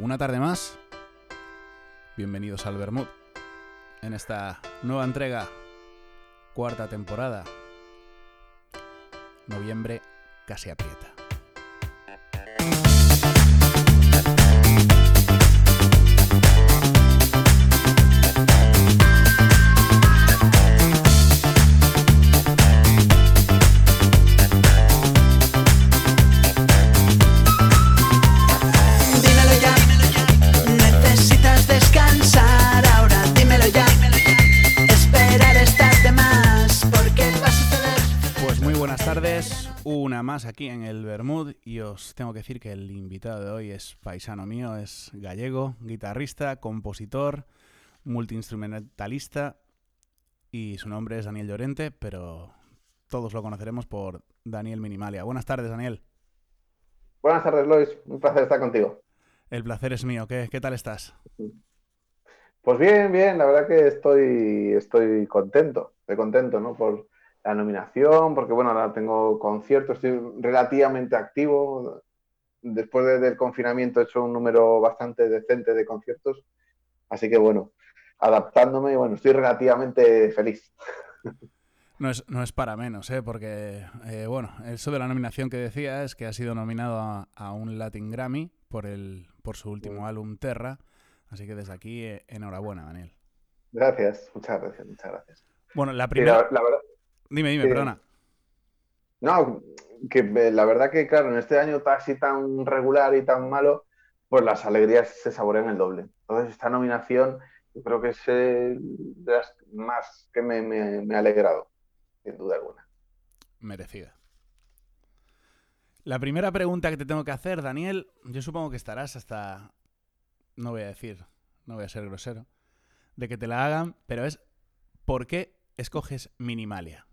una tarde más. Bienvenidos al Bermud. En esta nueva entrega, cuarta temporada. Noviembre casi aprieta. Os tengo que decir que el invitado de hoy es paisano mío, es gallego, guitarrista, compositor, multiinstrumentalista y su nombre es Daniel Llorente, pero todos lo conoceremos por Daniel Minimalia. Buenas tardes, Daniel. Buenas tardes, Lois. Un placer estar contigo. El placer es mío. ¿Qué, qué tal estás? Pues bien, bien. La verdad que estoy, estoy contento. Estoy contento, ¿no? Por la nominación, porque bueno, ahora tengo conciertos, estoy relativamente activo. Después de- del confinamiento he hecho un número bastante decente de conciertos. Así que bueno, adaptándome y bueno, estoy relativamente feliz. No es, no es para menos, ¿eh? porque, eh, bueno, eso de la nominación que decía es que ha sido nominado a, a un Latin Grammy por, el, por su último Mm. álbum Terra. Así que desde aquí, eh, enhorabuena, Daniel. Gracias, muchas gracias, muchas gracias. Bueno, la Sí, primera... la- la verdad, Dime, dime, sí. perdona. No, que eh, la verdad que, claro, en este año así tan regular y tan malo, pues las alegrías se saborean el doble. Entonces, esta nominación yo creo que es eh, de las más que me, me- me ha alegrado, sin duda alguna. Merecida. La primera pregunta que te tengo que hacer, Daniel, yo supongo que estarás hasta... No voy a decir, no voy a ser grosero, de que te la hagan, pero es ¿por qué escoges Minimalia?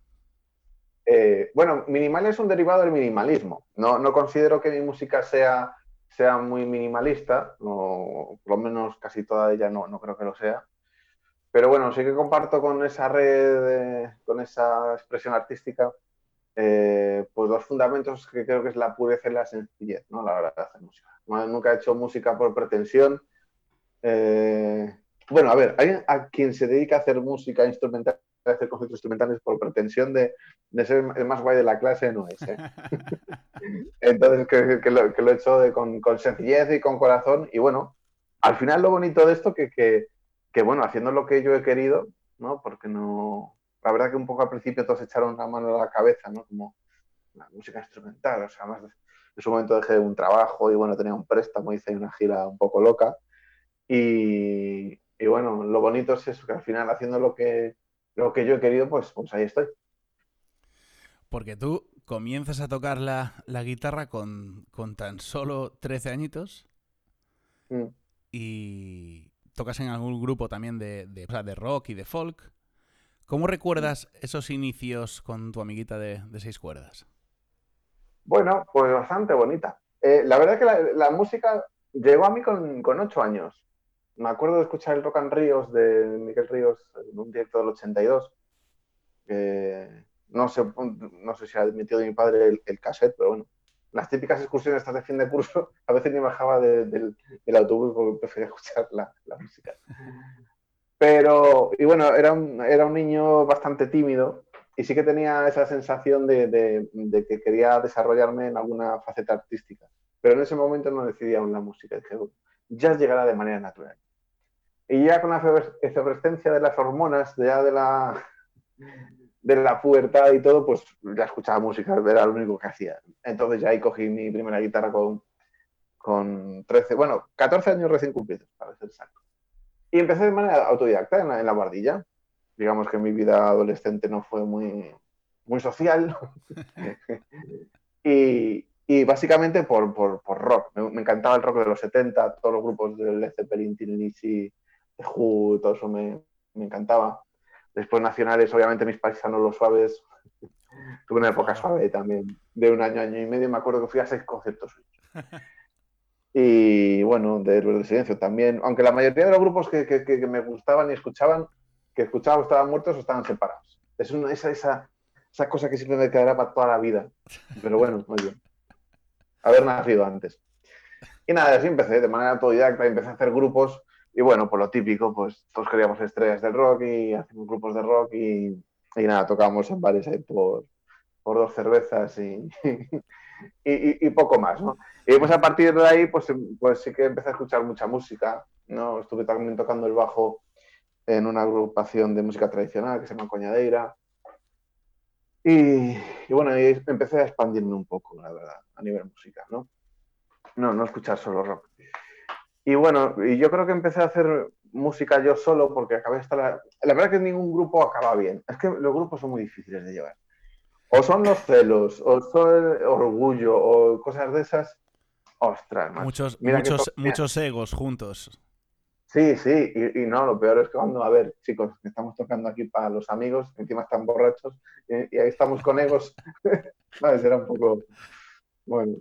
Eh, bueno, minimal es un derivado del minimalismo. No, no considero que mi música sea, sea muy minimalista, o por lo menos casi toda ella no, no creo que lo sea. Pero bueno, sí que comparto con esa red, eh, con esa expresión artística, eh, pues dos fundamentos que creo que es la pureza y la sencillez, ¿no? La hora de hacer música. No- nunca he hecho música por pretensión. Bueno, a ver, hay a quien se dedica a hacer música instrumental, hacer conciertos instrumentales por pretensión de, de ser el más guay de la clase, no es. ¿eh? Entonces, que, que lo, que lo he hecho de- con, con sencillez y con corazón. Y bueno, al final lo bonito de esto que, que, que, bueno, haciendo lo que yo he querido, ¿no? Porque no... La verdad que un poco al principio todos echaron la mano a la cabeza, ¿no? Como la música instrumental, o sea, más en su momento dejé un trabajo y bueno, tenía un préstamo, hice una gira un poco loca. Y, y bueno, lo bonito es eso, que al final haciendo lo que, lo que yo he querido, pues, pues ahí estoy. Porque tú comienzas a tocar la, la guitarra con, con tan solo 13 añitos Mm. y tocas en algún grupo también de, de, de rock y de folk. ¿Cómo recuerdas esos inicios con tu amiguita de, de seis cuerdas? Bueno, pues bastante bonita. Eh, la verdad que la, la música llegó a mí con, con ocho años. Me acuerdo de escuchar el Rock and Ríos de Miguel Ríos en un directo del 82. Eh, no, sé, no sé si ha admitido mi padre el, el cassette, pero bueno. Las típicas excursiones estas de fin de curso, a veces ni bajaba de- del, autobús porque prefería escuchar la, música. Pero, y bueno, era un, niño bastante tímido y sí que tenía esa sensación de, que quería desarrollarme en alguna faceta artística. Pero en ese momento no decidí aún la música. Dije, "Bueno, ya llegará de manera natural. Y ya con la efer- efervescencia de las hormonas, ya de la, de la pubertad y todo, pues ya escuchaba música, era lo único que hacía. Entonces ya ahí cogí mi primera guitarra con, con 13, bueno, 14 años recién cumplidos, para ser exacto. Y empecé de manera autodidacta en la, en la guardilla. Digamos que mi vida adolescente no fue muy, muy social. y, y básicamente por, por, por rock. Me, me encantaba el rock de los 70, todos los grupos de Led Zeppelin, Tin Who, todo eso me, me encantaba. Después nacionales, obviamente mis paisanos los suaves. Tuve una época suave también, de un año, año y medio. Me acuerdo que fui a seis conciertos suyos. Y bueno, de Héroes del Silencio también. Aunque la mayoría de los grupos que, que- que me gustaban y escuchaban, que escuchaba o estaban muertos o estaban separados. Es una, esa, esa, esa cosa que siempre me quedará para toda la vida. Pero bueno, muy bien. Haber nacido antes. Y nada, así empecé de manera autodidacta, empecé a hacer grupos y bueno, por lo típico, pues todos queríamos estrellas del rock y hacíamos grupos de rock y, y nada, tocábamos en bares ahí por, por dos cervezas y, y, poco más, ¿no? Y pues a partir de ahí, pues, pues sí que empecé a escuchar mucha música, ¿no? Estuve también tocando el bajo en una agrupación de música tradicional que se llama Coñadeira. Y, y bueno, empecé a expandirme un poco, la verdad, a nivel musical, ¿no? No, no escuchar solo rock. Y bueno, y yo creo que empecé a hacer música yo solo porque acabé hasta la... La verdad que ningún grupo acaba bien. Es que los grupos son muy difíciles de llevar. O son los celos, o son el orgullo, o cosas de esas. Ostras, macho. Muchos, Mira muchos, muchos egos juntos. Sí, sí, y, y no, lo peor es que cuando, a ver, chicos, que estamos tocando aquí para los amigos, encima están borrachos, y, y ahí estamos con egos, ¿sabes? Era un poco, bueno.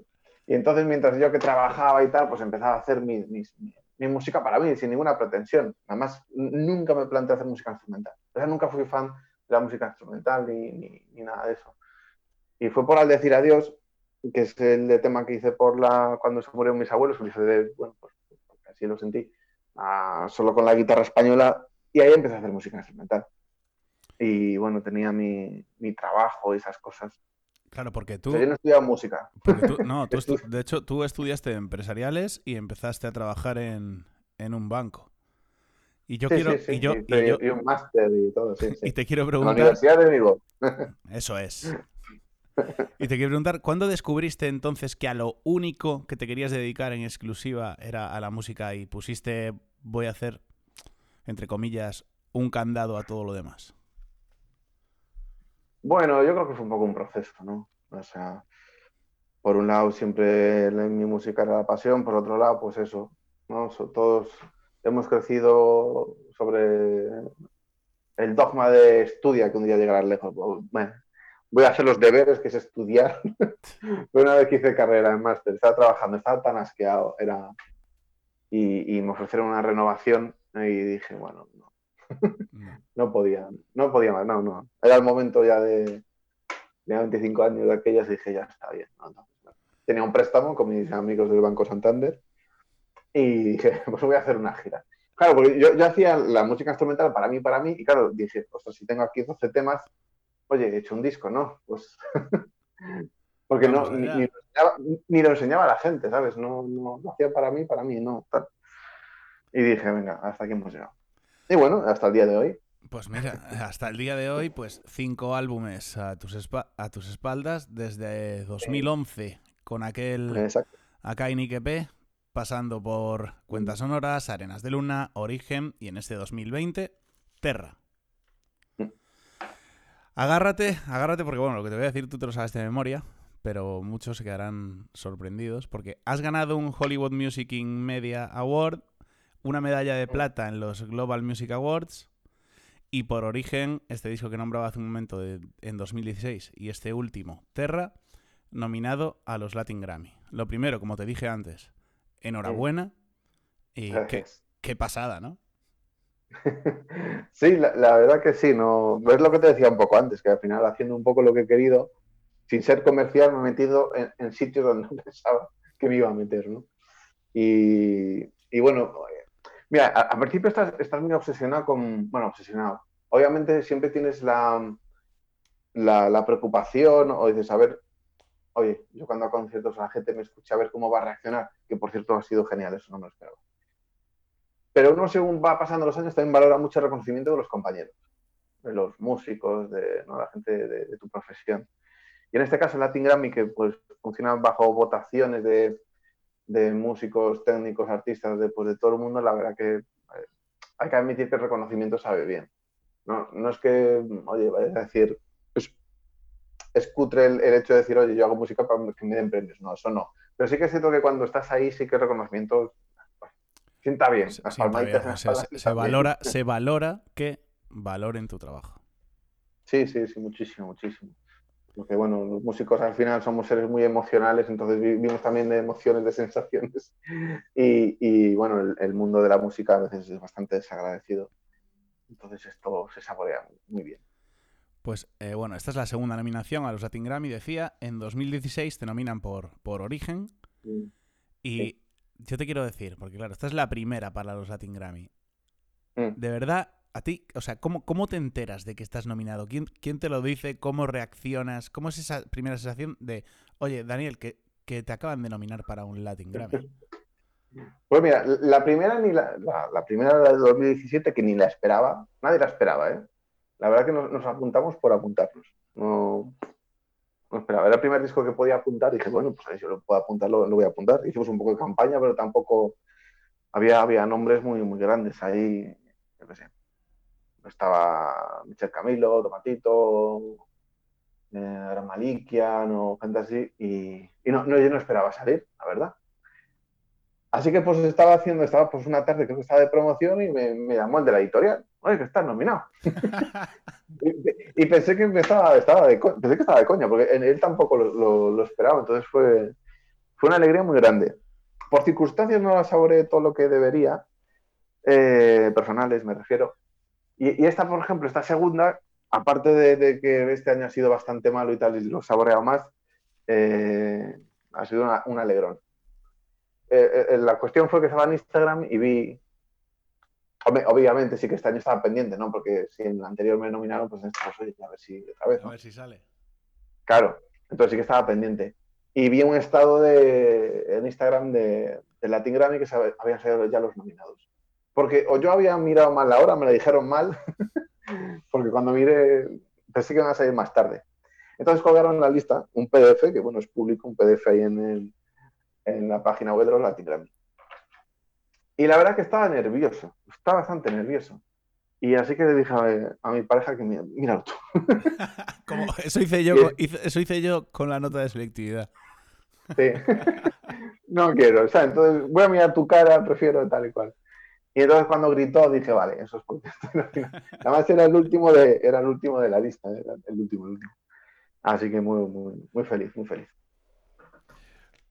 Y entonces, mientras yo que trabajaba y tal, pues empezaba a hacer mi, mi, mi música para mí, sin ninguna pretensión. Además, nunca me planteé hacer música instrumental. O sea, nunca fui fan de la música instrumental ni, ni, ni nada de eso. Y fue por Al Decir Adiós, que es el tema que hice por la, cuando se murieron mis abuelos, que hice de, bueno, pues así lo sentí a- solo con la guitarra española y ahí empecé a hacer música instrumental. Y bueno, tenía mi, mi trabajo y esas cosas. Claro, porque tú, sea, yo no estudiaba música. tú- no, tú estu- de hecho, tú estudiaste empresariales y empezaste a trabajar en, en un banco. Y yo Sí, quiero, sí, sí, y yo, y yo- y un máster y todo, sí, y te quiero En la preguntar, Universidad de Vigo. eso es. Y te quiero preguntar, ¿cuándo descubriste entonces que a lo único que te querías dedicar en exclusiva era a la música y pusiste, voy a hacer, entre comillas, un candado a todo lo demás? Bueno, yo creo que fue un poco un proceso, ¿no? O sea, por un lado siempre mi música era la pasión, por otro lado, pues eso, ¿no? Todos hemos crecido sobre el dogma de estudia, que un día llegarás lejos. Bueno, voy a hacer los deberes, que es estudiar. Una vez que hice carrera en máster, estaba trabajando, estaba tan asqueado, era... Y, y me ofrecieron una renovación y dije, bueno, no, No. podía, no podía más, no, no. Era el momento ya de, de 25 años de aquellas y dije, ya está bien. no, no, no. Tenía un préstamo con mis amigos del Banco Santander y dije, pues voy a hacer una gira. Claro, porque yo, yo hacía la música instrumental para mí, para mí, y claro, dije, ostras, si tengo aquí 12 temas, oye, he hecho un disco, ¿no? Pues... porque no, Vamos ni, allá. ni lo enseñaba, ni lo enseñaba a la gente, ¿sabes? No, no, lo hacía para mí, para mí, no. tal. Y dije, venga, hasta aquí hemos llegado. Y bueno, hasta el día de hoy. Pues mira, hasta el día de hoy, pues cinco álbumes a tus, espa- a tus espaldas desde 2011 con aquel Exacto. Acá y P, pasando por Cuentas Sonoras, Arenas de Luna, Origen y en este 2020, Terra. Mm. Agárrate, agárrate porque bueno, lo que te voy a decir tú te lo sabes de memoria, pero muchos se quedarán sorprendidos porque has ganado un Hollywood Music in Media Award, una medalla de plata en los Global Music Awards y por Origen, este disco que nombraba hace un momento de- en 2016 y este último, Terra, nominado a los Latin Grammy. Lo primero, como te dije antes, enhorabuena y qué, qué pasada, ¿no? Sí, la, la verdad que sí, no, es lo que te decía un poco antes, que al final haciendo un poco lo que he querido, sin ser comercial, me he metido en, en sitios donde no pensaba que me iba a meter, ¿no? Y, y bueno, mira, a- al principio estás, muy obsesionado con, bueno, obsesionado. Obviamente siempre tienes la, la, preocupación o dices, a ver, oye, yo cuando hago conciertos a la gente me escucha a ver cómo va a reaccionar, que por cierto ha sido genial, eso no me lo esperaba. Pero uno según va pasando los años también valora mucho el reconocimiento de los compañeros, de los músicos, de ¿no? la gente de, de tu profesión. Y en este caso el Latin Grammy, que pues funciona bajo votaciones de, de músicos, técnicos, artistas, de, pues, de todo el mundo, la verdad que eh, hay que admitir que el reconocimiento sabe bien. No, no es que, oye, vayas a decir, es, es cutre el, el hecho de decir, oye, yo hago música para que me den premios. No, eso no. Pero sí que es cierto que cuando estás ahí, sí que el reconocimiento pues, sienta bien. Se, Las sienta palmaditas bien, valora, se valora que valoren tu trabajo. Sí, sí, sí, muchísimo, muchísimo. Porque bueno, los músicos al final somos seres muy emocionales, entonces vivimos también de emociones, de sensaciones. Y, y, bueno, el, el, mundo de la música a veces es bastante desagradecido. Entonces esto se saborea muy bien. Pues eh, bueno, esta es la segunda nominación a los Latin Grammy, decía. En 2016 te nominan por, por Origen. Y Sí. yo te quiero decir, porque claro, esta es la primera para los Latin Grammy. Mm. De verdad, a ti, o sea, ¿cómo, cómo te enteras de que estás nominado? ¿Quién, ¿Quién te lo dice? ¿Cómo reaccionas? ¿Cómo es esa primera sensación de, oye, Daniel, que, que te acaban de nominar para un Latin Grammy? Pues mira, la primera ni la, la, primera de 2017 que ni la esperaba, nadie la esperaba, ¿eh? La verdad que nos, apuntamos por apuntarnos. No, no esperaba. Era el primer disco que podía apuntar y dije, bueno, pues si yo lo puedo apuntar, lo, lo voy a apuntar. Hicimos un poco de campaña, pero tampoco había, había nombres muy, muy grandes ahí, yo qué sé. Estaba Michel Camilo, Tomatito, eh, era Malikia, no, gente así, y, y no, no, yo no esperaba salir, la verdad. Así que pues estaba haciendo, estaba pues una tarde creo que estaba de promoción y me, me llamó el de la editorial. Oye, que estás nominado. y, y, pensé que estaba, estaba de pensé que estaba de coña, porque él tampoco lo, lo, lo, esperaba. Entonces fue, fue una alegría muy grande. Por circunstancias no la saboreé todo lo que debería, eh, personales me refiero. Y, y, esta, por ejemplo, esta segunda, aparte de, de, que este año ha sido bastante malo y tal, y lo he saboreado más, eh, ha sido una, un alegrón. Eh, eh, la cuestión fue que estaba en Instagram y vi. Obviamente sí que este año estaba pendiente, ¿no? Porque si en el anterior me nominaron, pues en este caso, a ver si otra vez. ¿no? A ver si sale. Claro, entonces sí que estaba pendiente. Y vi un estado de, en Instagram de, de Latin Grammy que se habían salido ya los nominados. Porque o yo había mirado mal la hora, me la dijeron mal, porque cuando miré pensé que iban a salir más tarde. Entonces colgaron la lista, un PDF, que bueno, es público, un PDF ahí en el, en la página web de los Latin Grammy. Y la verdad que estaba nervioso, estaba bastante nervioso. Y así que le dije a, a mi pareja que míralo tú. Como, eso, hice yo, con, eso hice yo con la nota de selectividad. Sí. no quiero, o sea, entonces voy a mirar tu cara, prefiero tal y cual. Y entonces cuando gritó dije, vale, eso es porque Además era el último de, era el último de la lista, era el último, el último. Así que muy, muy, muy feliz, muy feliz.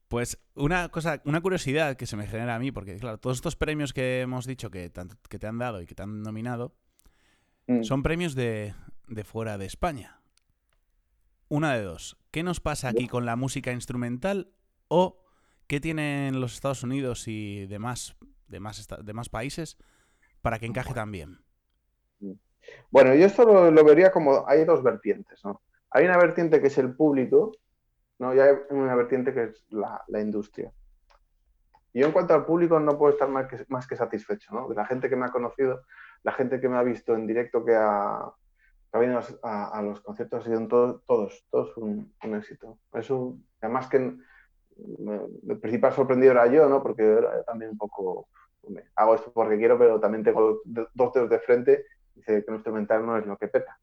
Pues una cosa, una curiosidad que se me genera a mí, porque claro, todos estos premios que hemos dicho que, que te han dado y que te han nominado, mm. son premios de, de, fuera de España. Una de dos. ¿Qué nos pasa aquí con la música instrumental? ¿O qué tienen los Estados Unidos y demás, demás, demás países para que encaje tan bien? Bueno, yo esto lo, lo vería como, hay dos vertientes, ¿no? Hay una vertiente que es el público, ¿no? Y hay una vertiente que es la, la, industria. Y yo en cuanto al público no puedo estar más que, más que satisfecho, ¿no? De la gente que me ha conocido, la gente que me ha visto en directo, que ha, que ha venido a, a, los conciertos, ha sido todo, todos, todos un, un, éxito. Eso, además que me, el principal sorprendido era yo, ¿no? Porque era también un poco, hombre, hago esto porque quiero, pero también tengo dos dedos de frente, dice que un instrumental no es lo que peta.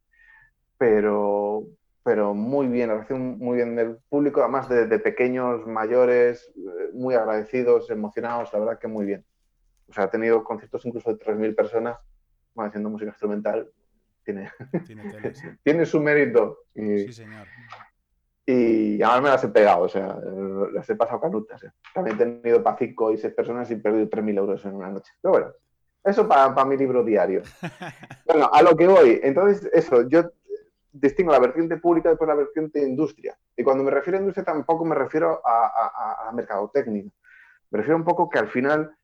Pero, pero muy bien, la reacción muy bien del público, además de, de, pequeños, mayores, muy agradecidos, emocionados, la verdad que muy bien. O sea, ha tenido conciertos incluso de 3.000 personas bueno, haciendo música instrumental. Tiene, tiene, tele, sí. tiene su mérito. Y, sí, señor. Y además me las he pegado, o sea, las he pasado canutas. ¿eh? También he tenido para 5 y 6 personas y he perdido 3.000 euros en una noche. Pero bueno, eso para, para mi libro diario. bueno, a lo que voy. Entonces, eso, yo distingo la vertiente pública después la vertiente industria. Y cuando me refiero a industria tampoco me refiero a, a, a mercadotecnia. Me refiero un poco que al final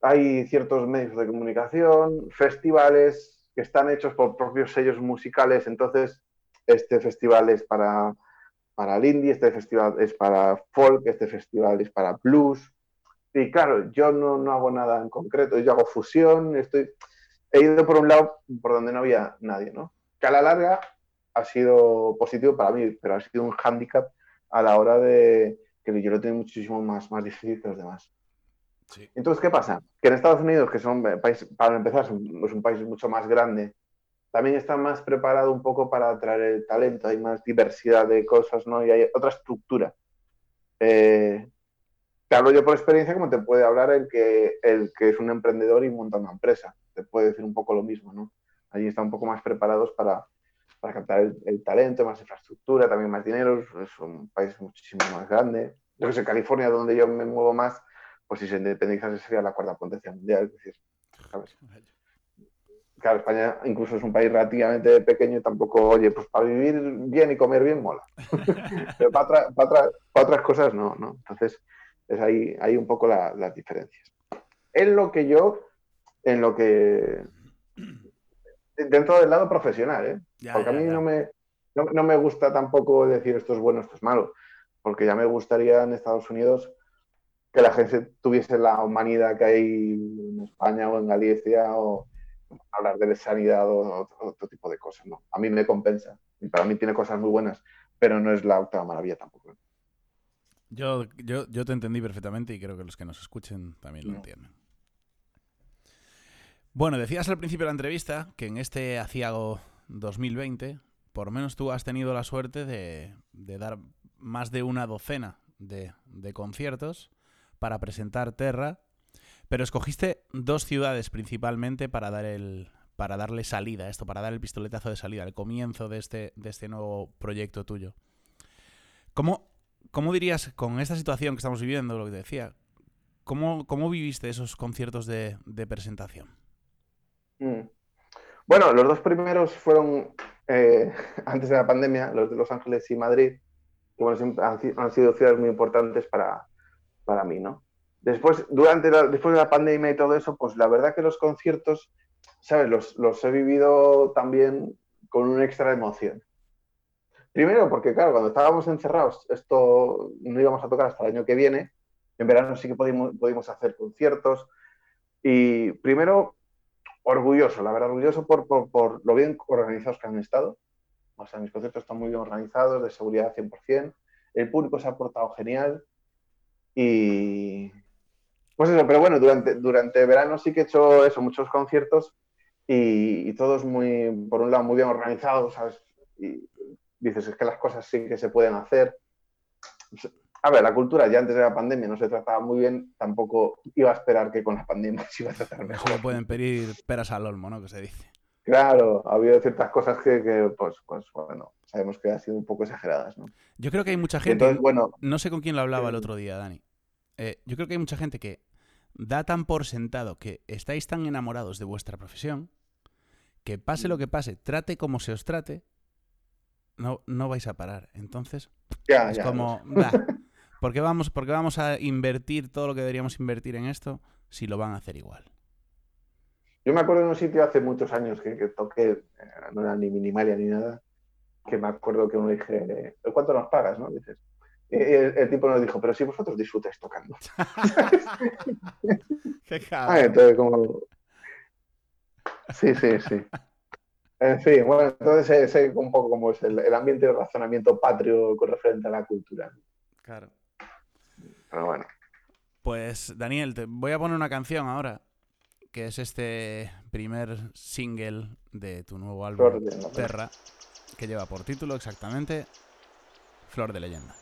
hay ciertos medios de comunicación, festivales que están hechos por propios sellos musicales. Entonces, este festival es para, para el indie, este festival es para folk, este festival es para blues. Y claro, yo no, no hago nada en concreto, yo hago fusión, estoy... he ido por un lado por donde no había nadie, ¿no? Que a la larga ha sido positivo para mí, pero ha sido un hándicap a la hora de que yo lo tengo muchísimo más, más difícil que los demás. Sí. Entonces, ¿qué pasa? Que en Estados Unidos, que son países, para empezar, es un país mucho más grande, también está más preparado un poco para atraer el talento, hay más diversidad de cosas, ¿no? Y hay otra estructura. Eh, te hablo yo por experiencia, como te puede hablar el que, el que es un emprendedor y monta una empresa. Te puede decir un poco lo mismo, ¿no? Allí están un poco más preparados para, para captar el, talento, más infraestructura, también más dinero, es un país muchísimo más grande. Yo que sé, California, donde yo me muevo más, pues si se independizase sería la cuarta potencia mundial, es decir, ¿sabes? Claro, España incluso es un país relativamente pequeño y tampoco, oye, pues para vivir bien y comer bien mola. Pero para, otra, para, otra, para, otras cosas no, ¿no? Entonces, Es ahí, ahí un poco la- las diferencias. En lo que yo, en lo que, dentro del lado profesional, ¿eh? Ya, Porque a mí no me, no, no me gusta tampoco decir esto es bueno, esto es malo, porque ya me gustaría en Estados Unidos que la gente tuviese la humanidad que hay en España o en Galicia o hablar de sanidad o, o otro tipo de cosas. ¿no? A mí me compensa y para mí tiene cosas muy buenas, pero no es la octava maravilla tampoco. Yo, yo, yo te entendí perfectamente y creo que los que nos escuchen también lo No. entienden. Bueno, decías al principio de la entrevista que en este aciago 2020, por menos tú has tenido la suerte de, de dar más de una docena de, de conciertos para presentar Terra, pero escogiste dos ciudades principalmente para dar el para darle salida a esto, para dar el pistoletazo de salida, el comienzo de este, de este nuevo proyecto tuyo. ¿Cómo, ¿Cómo dirías, con esta situación que estamos viviendo, lo que te decía, cómo, cómo viviste esos conciertos de, de presentación? Mm. Bueno, los dos primeros fueron eh, antes de la pandemia, los de Los Ángeles y Madrid, que bueno, han, han sido ciudades muy importantes para, para mí, ¿no? Después, durante después de la pandemia y todo eso, pues la verdad que los conciertos, ¿sabes? Los, los he vivido también con una extra emoción. Primero, porque claro, cuando estábamos encerrados, esto no íbamos a tocar hasta el año que viene. En verano sí que pudimos hacer conciertos. Y primero, orgulloso, la verdad, orgulloso por, por, por lo bien organizados que han estado. O sea, mis conciertos están muy bien organizados, de seguridad 100%. El público se ha portado genial. Y. Pues eso, pero bueno, durante, durante verano sí que he hecho eso, muchos conciertos y, y todos muy, por un lado, muy bien organizados, ¿sabes? Y dices, es que las cosas sí que se pueden hacer. A ver, la cultura ya antes de la pandemia no se trataba muy bien, tampoco iba a esperar que con la pandemia se iba a tratar mejor. Solo pueden pedir peras al olmo, ¿no? Que se dice. Claro, ha habido ciertas cosas que, que, pues, pues bueno, sabemos que han sido un poco exageradas, ¿no? Yo creo que hay mucha gente, entonces, bueno, no sé con quién lo hablaba el eh, otro día, Dani. Eh, yo creo que hay mucha gente que da tan por sentado que estáis tan enamorados de vuestra profesión que pase Mm. lo que pase, trate como se os trate, no, no vais a parar. Entonces, ya, es ya, como, "Bah, ¿por qué, vamos, ¿por qué vamos a invertir todo lo que deberíamos invertir en esto si lo van a hacer igual? Yo me acuerdo de un sitio hace muchos años que, que toqué, eh, no era ni minimalia ni nada, que me acuerdo que uno dije, ¿cuánto nos pagas? ¿no? Dices, el, el tipo nos dijo, pero si vosotros disfrutáis tocando. Qué Ah, entonces como... Sí, sí, sí. En fin, bueno, entonces sé un poco cómo es el, el ambiente de razonamiento patrio con referente a la cultura. Claro. Pero bueno. Pues Daniel, te voy a poner una canción ahora, que es este primer single de tu nuevo álbum, Flor de. Terra, que lleva por título exactamente Flor de Leyenda.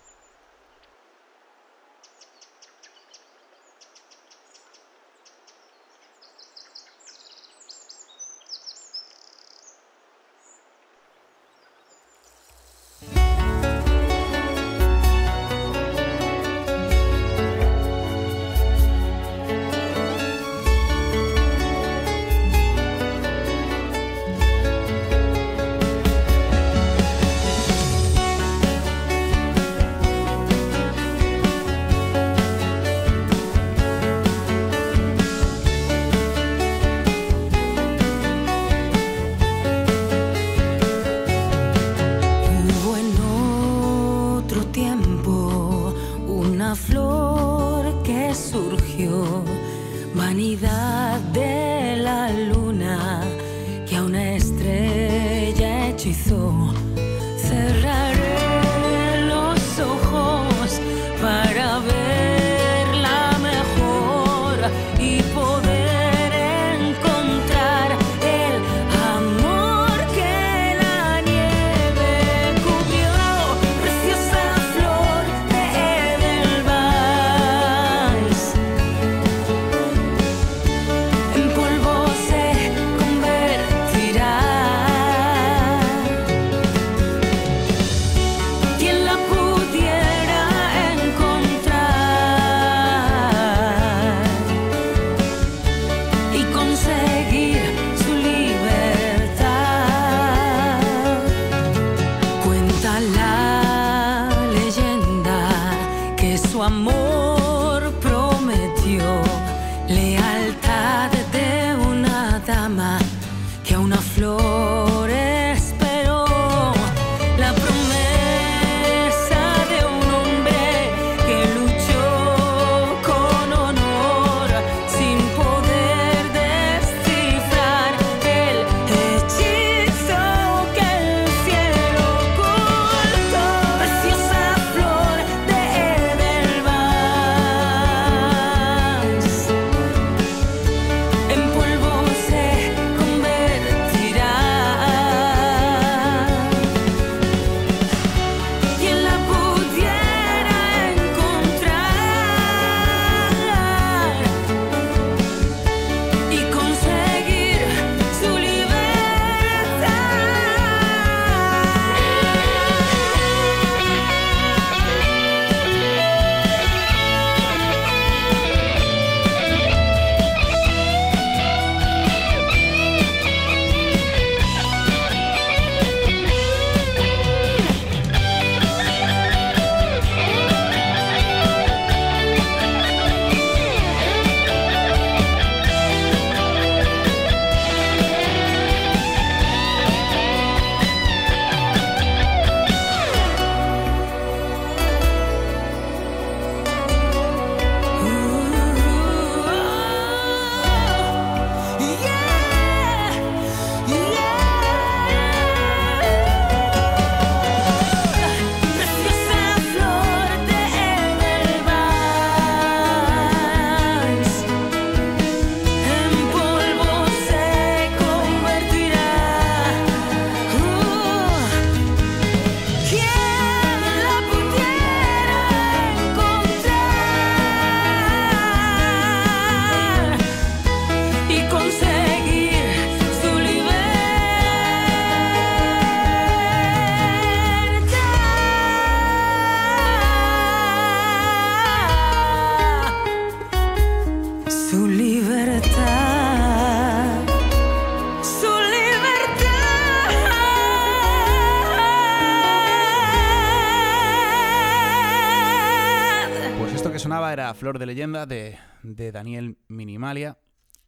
Flor de Leyenda de, de Daniel Minimalia.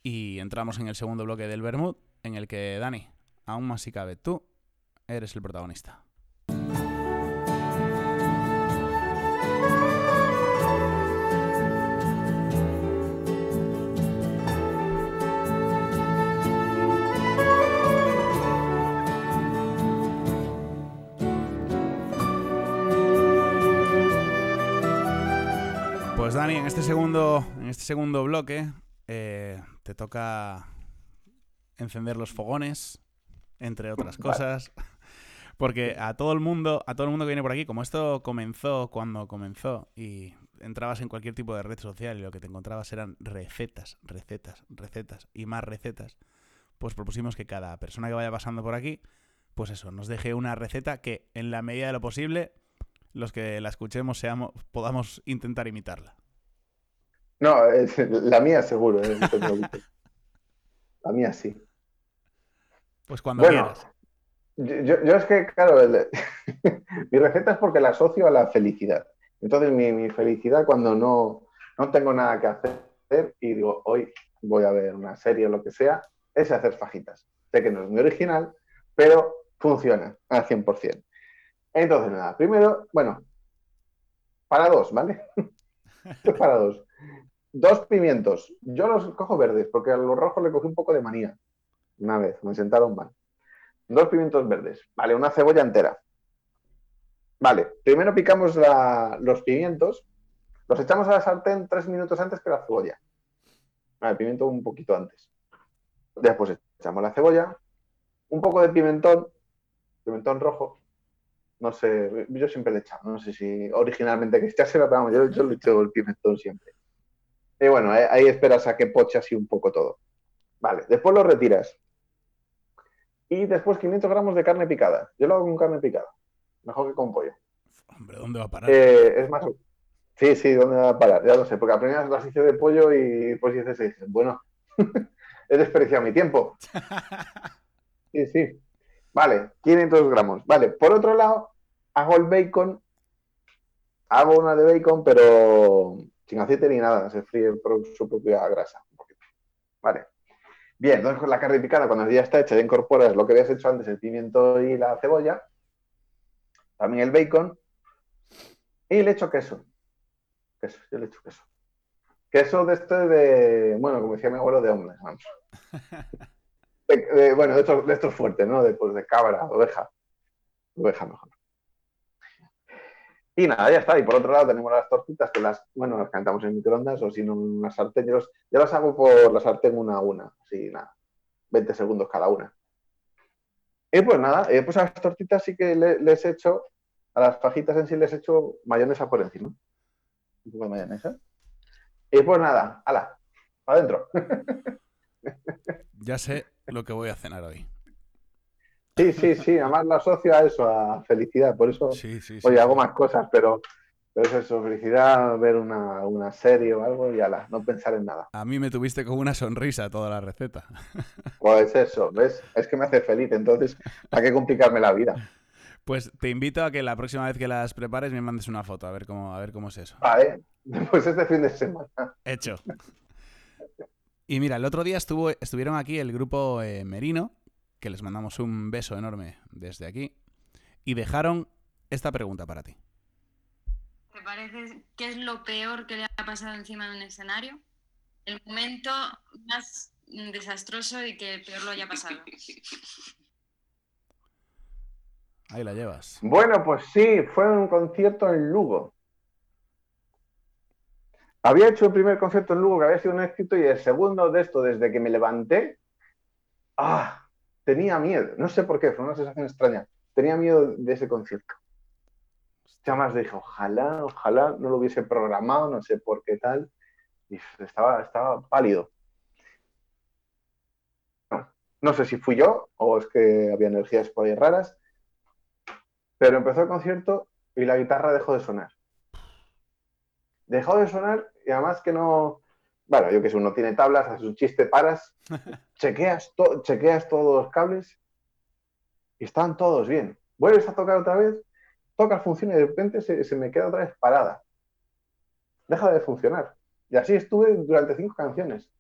Y entramos en el segundo bloque del Bermud, en el que, Dani, aún más si cabe, tú eres el protagonista. Pues Dani, en este segundo, en este segundo bloque eh, te toca encender los fogones, entre otras Vale. cosas. Porque a todo el mundo, a todo el mundo que viene por aquí, como esto comenzó cuando comenzó y entrabas en cualquier tipo de red social y lo que te encontrabas eran recetas, recetas, recetas y más recetas, pues propusimos que cada persona que vaya pasando por aquí, pues eso, nos deje una receta que en la medida de lo posible los que la escuchemos seamos, podamos intentar imitarla. No, es- la mía seguro, eh. La mía sí. Pues cuando Bueno, quieras. yo, yo- yo es que, claro, el- mi receta es porque la asocio a la felicidad. Entonces, mi, mi felicidad cuando no, no tengo nada que hacer y digo, hoy voy a ver una serie o lo que sea, es hacer fajitas. Sé que no es muy original, pero funciona al 100%. Entonces, nada, primero, bueno, para dos, ¿vale? Para dos. Dos pimientos. Yo los cojo verdes porque a los rojos le cogí un poco de manía. Una vez, me sentaron mal. Dos pimientos verdes. Vale, una cebolla entera. Vale, primero picamos los pimientos. Los echamos a la sartén tres minutos antes que la cebolla. Vale, el pimiento un poquito antes. Después echamos la cebolla. Un poco de pimentón. Pimentón rojo. No sé, yo siempre le he echado. No sé si originalmente que echárselo, pero vamos, yo, yo le echo el pimentón siempre. Y bueno, ahí, ahí esperas a que poche así un poco todo. Vale, después lo retiras. Y después 500 gramos de carne picada. Yo lo hago con carne picada. Mejor que con pollo. Hombre, ¿dónde va a parar? Eh, es más. Sí, sí, ¿dónde va a parar? Ya lo sé, porque a primeras las hice de pollo y pues dices, bueno, he desperdiciado mi tiempo. Sí, sí. Vale, 500 gramos. Vale, por otro lado, hago el bacon. Hago una de bacon, pero sin aceite ni nada, se fríe su propia grasa. Vale. Bien, entonces con la carne picada, cuando ya está hecha, ya incorporas lo que habías hecho antes, el pimiento y la cebolla, también el bacon, y le echo queso. Queso, yo le echo queso. Queso de este de, bueno, como decía mi abuelo, de hombres. Bueno, de estos, de estos fuertes, ¿no? De, pues, de cabra, oveja. Oveja mejor. Y nada, ya está. Y por otro lado tenemos las tortitas que las, bueno, las cantamos en microondas o si no en una sartén. Yo, yo las hago por la sartén una a una, así nada, 20 segundos cada una. Y pues nada, eh, pues a las tortitas sí que le- les he hecho, a las fajitas en sí les he hecho mayonesa por encima. Un poco de mayonesa. Y pues nada, ala, adentro. Ya sé lo que voy a cenar hoy. Sí, sí, sí, además lo asocio a eso, a felicidad, por eso, Sí, sí, sí. oye, hago más cosas, pero, pero es eso, felicidad, ver una, una serie o algo y ala, no pensar en nada. A mí me tuviste con una sonrisa toda la receta. Pues eso, ¿ves? Es que me hace feliz, entonces, ¿para qué complicarme la vida? Pues te invito a que la próxima vez que las prepares me mandes una foto, a ver cómo, a ver cómo es eso. Vale, pues este fin de semana. Hecho. Y mira, el otro día estuvo, estuvieron aquí el grupo eh, Merino, que les mandamos un beso enorme desde aquí, y dejaron esta pregunta para ti. ¿Te parece qué es lo peor que le ha pasado encima de un escenario? El momento más desastroso y que peor lo haya pasado. Ahí la llevas. Bueno, pues sí, fue un concierto en Lugo. Había hecho el primer concierto en Lugo que había sido un éxito y el segundo de esto, desde que me levanté, ah, tenía miedo. No sé por qué, fue una sensación extraña. Tenía miedo de ese concierto. Ya más dije, ojalá, ojalá no lo hubiese programado, no sé por qué tal. Y estaba, estaba pálido. No, no sé si fui yo o es que había energías por ahí raras, pero empezó el concierto y la guitarra dejó de sonar. Dejó de sonar y además que no. Bueno, yo que sé, uno tiene tablas, haces un chiste, paras, chequeas, to- chequeas todos los cables y están todos bien. Vuelves a tocar otra vez, toca, funciona y de repente se, se me queda otra vez parada. Deja de funcionar. Y así estuve durante cinco canciones.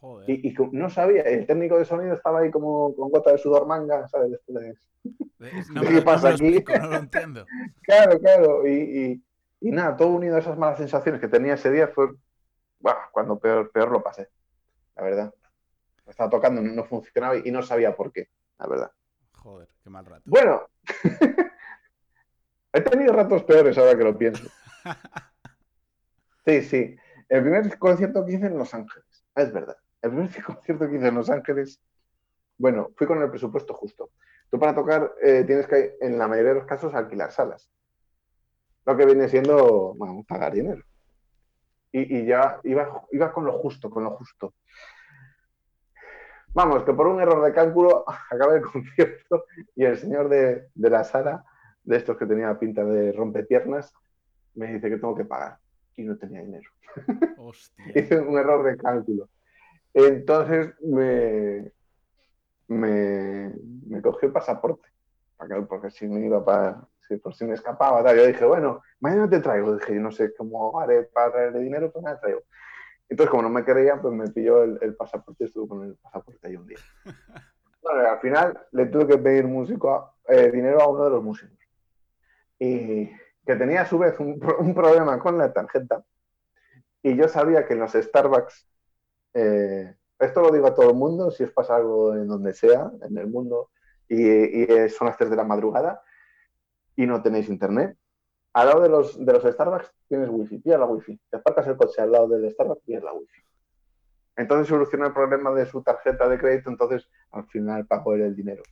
Joder. Y, no sabía, el técnico de sonido estaba ahí como con gota de sudor manga, ¿sabes? Esto de- No ¿Qué no pasa aquí? no lo entiendo. Claro, claro. Y, y- nada, todo unido a esas malas sensaciones que tenía ese día fue cuando peor, peor lo pasé, la verdad. Estaba tocando, no funcionaba y no sabía por qué, la verdad. Joder, qué mal rato. Bueno, he tenido ratos peores ahora que lo pienso. Sí, sí. El primer concierto que hice en Los Ángeles, es verdad. El primer concierto que hice en Los Ángeles, bueno, fui con el presupuesto justo. Tú para tocar eh, tienes que, en la mayoría de los casos, alquilar salas. Lo que viene siendo, bueno, pagar dinero. Y, y ya iba, iba con lo justo, con lo justo. Vamos, que por un error de cálculo acabé el concierto y el señor de, de la sala, de estos que tenía pinta de rompepiernas, me dice que tengo que pagar. Y no tenía dinero. Hice un error de cálculo. Entonces me, me, me cogió el pasaporte. Porque si me iba para. Si por si me escapaba, tal. yo dije, bueno, mañana te traigo. Dije, yo no sé cómo haré para traerle dinero, pues nada, traigo. Entonces, como no me quería, pues me pilló el, el pasaporte y estuve con el pasaporte ahí un día. Bueno, al final le tuve que pedir músico a- eh, dinero a uno de los músicos. Y que tenía a su vez un, un problema con la tarjeta. Y yo sabía que en los Starbucks, eh, esto lo digo a todo el mundo, si os pasa algo en donde sea, en el mundo, y, y son las 3 de la madrugada y no tenéis internet, al lado de los, de los Starbucks tienes wifi, pilla la wifi. Te aparcas el coche al lado del Starbucks y es la wifi. Entonces solucionó el problema de su tarjeta de crédito, entonces al final pagó él el dinero.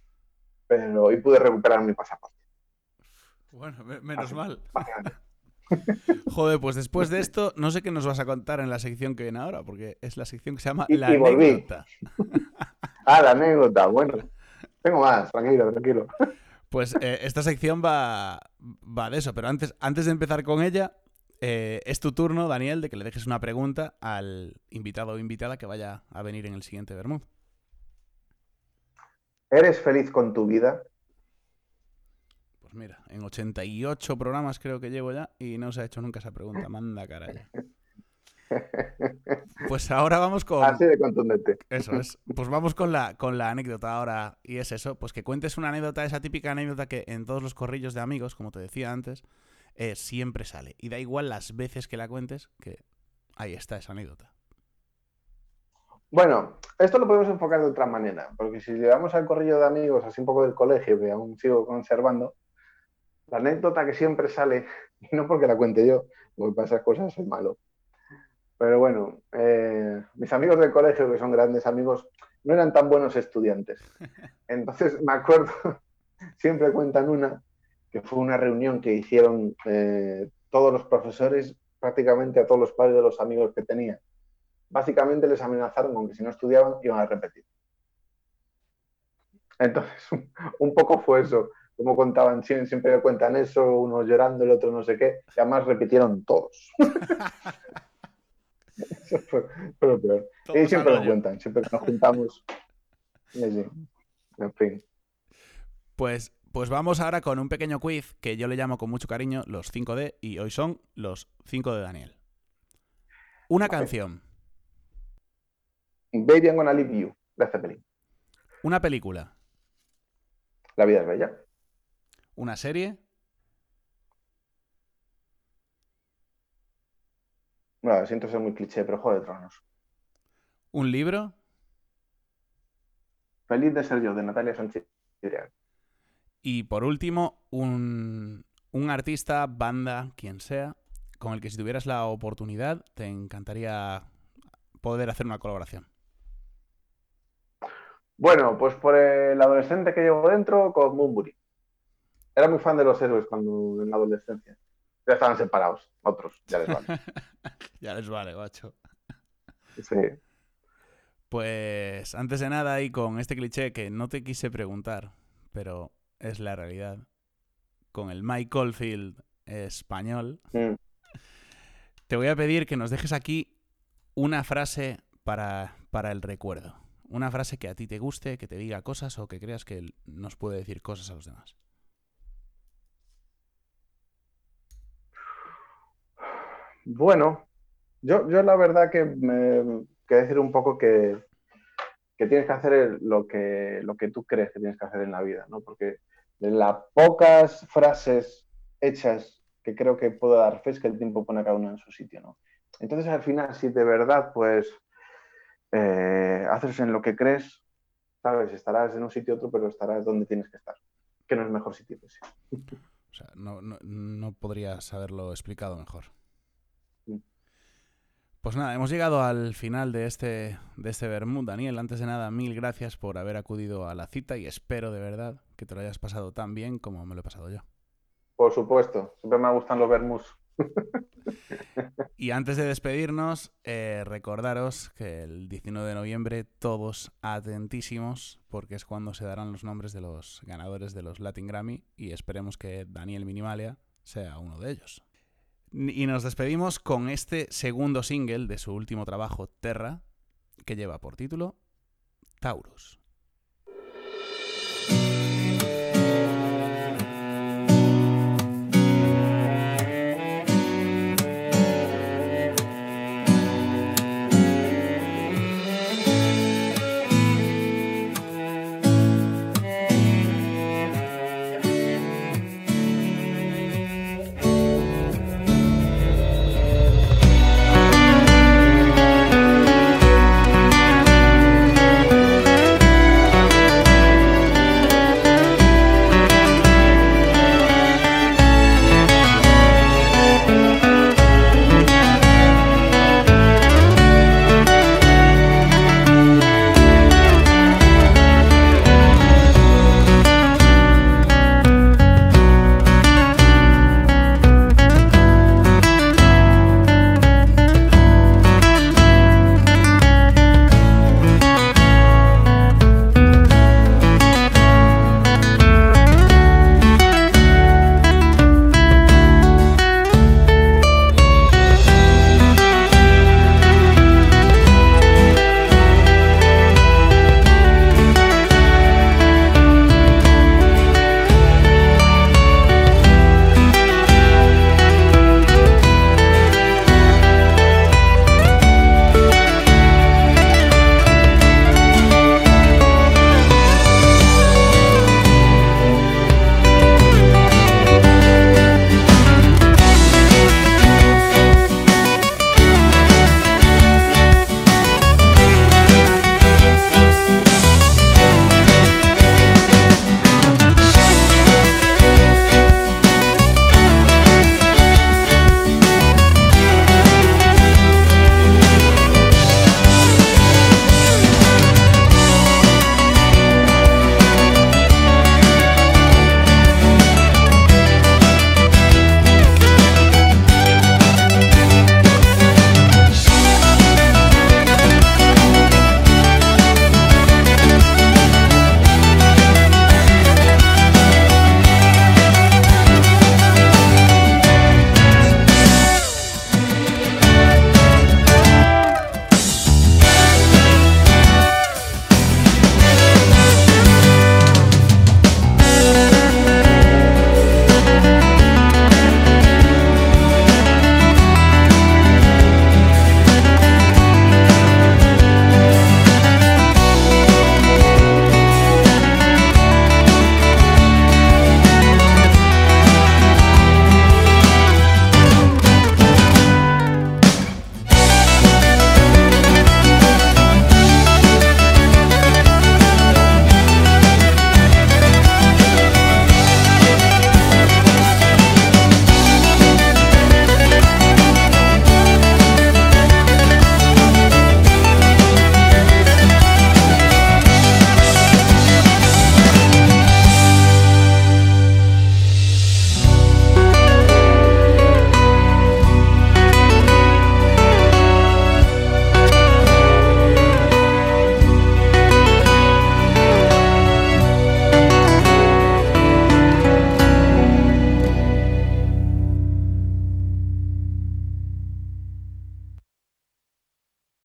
Pero y pude recuperar mi pasaporte. Bueno, me- menos Así. mal. Joder, pues después de esto, no sé qué nos vas a contar en la sección que viene ahora, porque es la sección que se llama Y- La y. Anécdota. Ah, la anécdota, bueno. Tengo más, tranquilo, tranquilo. Pues eh, esta sección va, va de eso, pero antes, antes de empezar con ella, eh, es tu turno, Daniel, de que le dejes una pregunta al invitado o invitada que vaya a venir en el siguiente Bermud. ¿Eres feliz con tu vida? Pues mira, en 88 programas creo que llevo ya y no se ha hecho nunca esa pregunta. Manda caray. Pues ahora vamos con... Así de contundente. Eso es. Pues vamos con la, con la anécdota ahora. Y es eso, pues que cuentes una anécdota, esa típica anécdota que en todos los corrillos de amigos, como te decía antes, eh, siempre sale. Y da igual las veces que la cuentes, que ahí está esa anécdota. Bueno, esto lo podemos enfocar de otra manera, porque si llevamos al corrillo de amigos, así un poco del colegio, que aún sigo conservando, la anécdota que siempre sale, y no porque la cuente yo, porque para esas cosas soy malo, pero bueno, eh, mis amigos del colegio, que son grandes amigos, no eran tan buenos estudiantes. Entonces me acuerdo, siempre cuentan una, que fue una reunión que hicieron eh, todos los profesores, prácticamente a todos los padres de los amigos que tenía. Básicamente les amenazaron con que si no estudiaban iban a repetir. Entonces, un, poco fue eso, como contaban, siempre, siempre cuentan eso, uno llorando, el otro no sé qué, y además repitieron todos. Eso fue, fue lo peor. Y siempre lo cuentan, siempre que nos juntamos. Y así. En fin. Pues, pues vamos ahora con un pequeño quiz que yo le llamo con mucho cariño los 5D y hoy son los 5 de Daniel. Una canción, Baby I'm gonna leave you, de Zeppelin. una película, La vida es bella. una serie, Bueno, siento ser muy cliché, pero Juego de Tronos. un libro Feliz de ser yo, de Natalia Sánchez. Y por último un, un artista, banda, quien sea, con el que si tuvieras la oportunidad te encantaría poder hacer una colaboración. Bueno, pues por el adolescente que llevo dentro, con Moonbury. Era muy fan de los héroes cuando en la adolescencia. Ya estaban separados, otros, ya les vale. ya les vale, macho. Sí. Pues antes de nada, y con este cliché que no te quise preguntar, pero es la realidad, con el Mike Oldfield español, Mm. te voy a pedir que nos dejes aquí una frase para, para el recuerdo. Una frase que a ti te guste, que te diga cosas o que creas que nos puede decir cosas a los demás. Bueno, yo, yo la verdad que me que decir un poco que, que tienes que hacer lo que, lo que tú crees que tienes que hacer en la vida, ¿no? Porque de las pocas frases hechas que creo que puedo dar fe es que el tiempo pone a cada uno en su sitio, ¿no? Entonces, al final, si de verdad, pues, eh, haces en lo que crees, sabes, estarás en un sitio u otro, pero estarás donde tienes que estar, que no es mejor sitio que. O sea, no, no, no podrías haberlo explicado mejor. Pues nada, hemos llegado al final de este, de este Bermud. Daniel, antes de nada, mil gracias por haber acudido a la cita y espero de verdad que te lo hayas pasado tan bien como me lo he pasado yo. Por supuesto, siempre me gustan los vermus. Y antes de despedirnos, eh, recordaros que el 19 de noviembre todos atentísimos porque es cuando se darán los nombres de los ganadores de los Latin Grammy y esperemos que Daniel Minimalia sea uno de ellos. Y nos despedimos con este segundo single de su último trabajo, Terra, que lleva por título Taurus.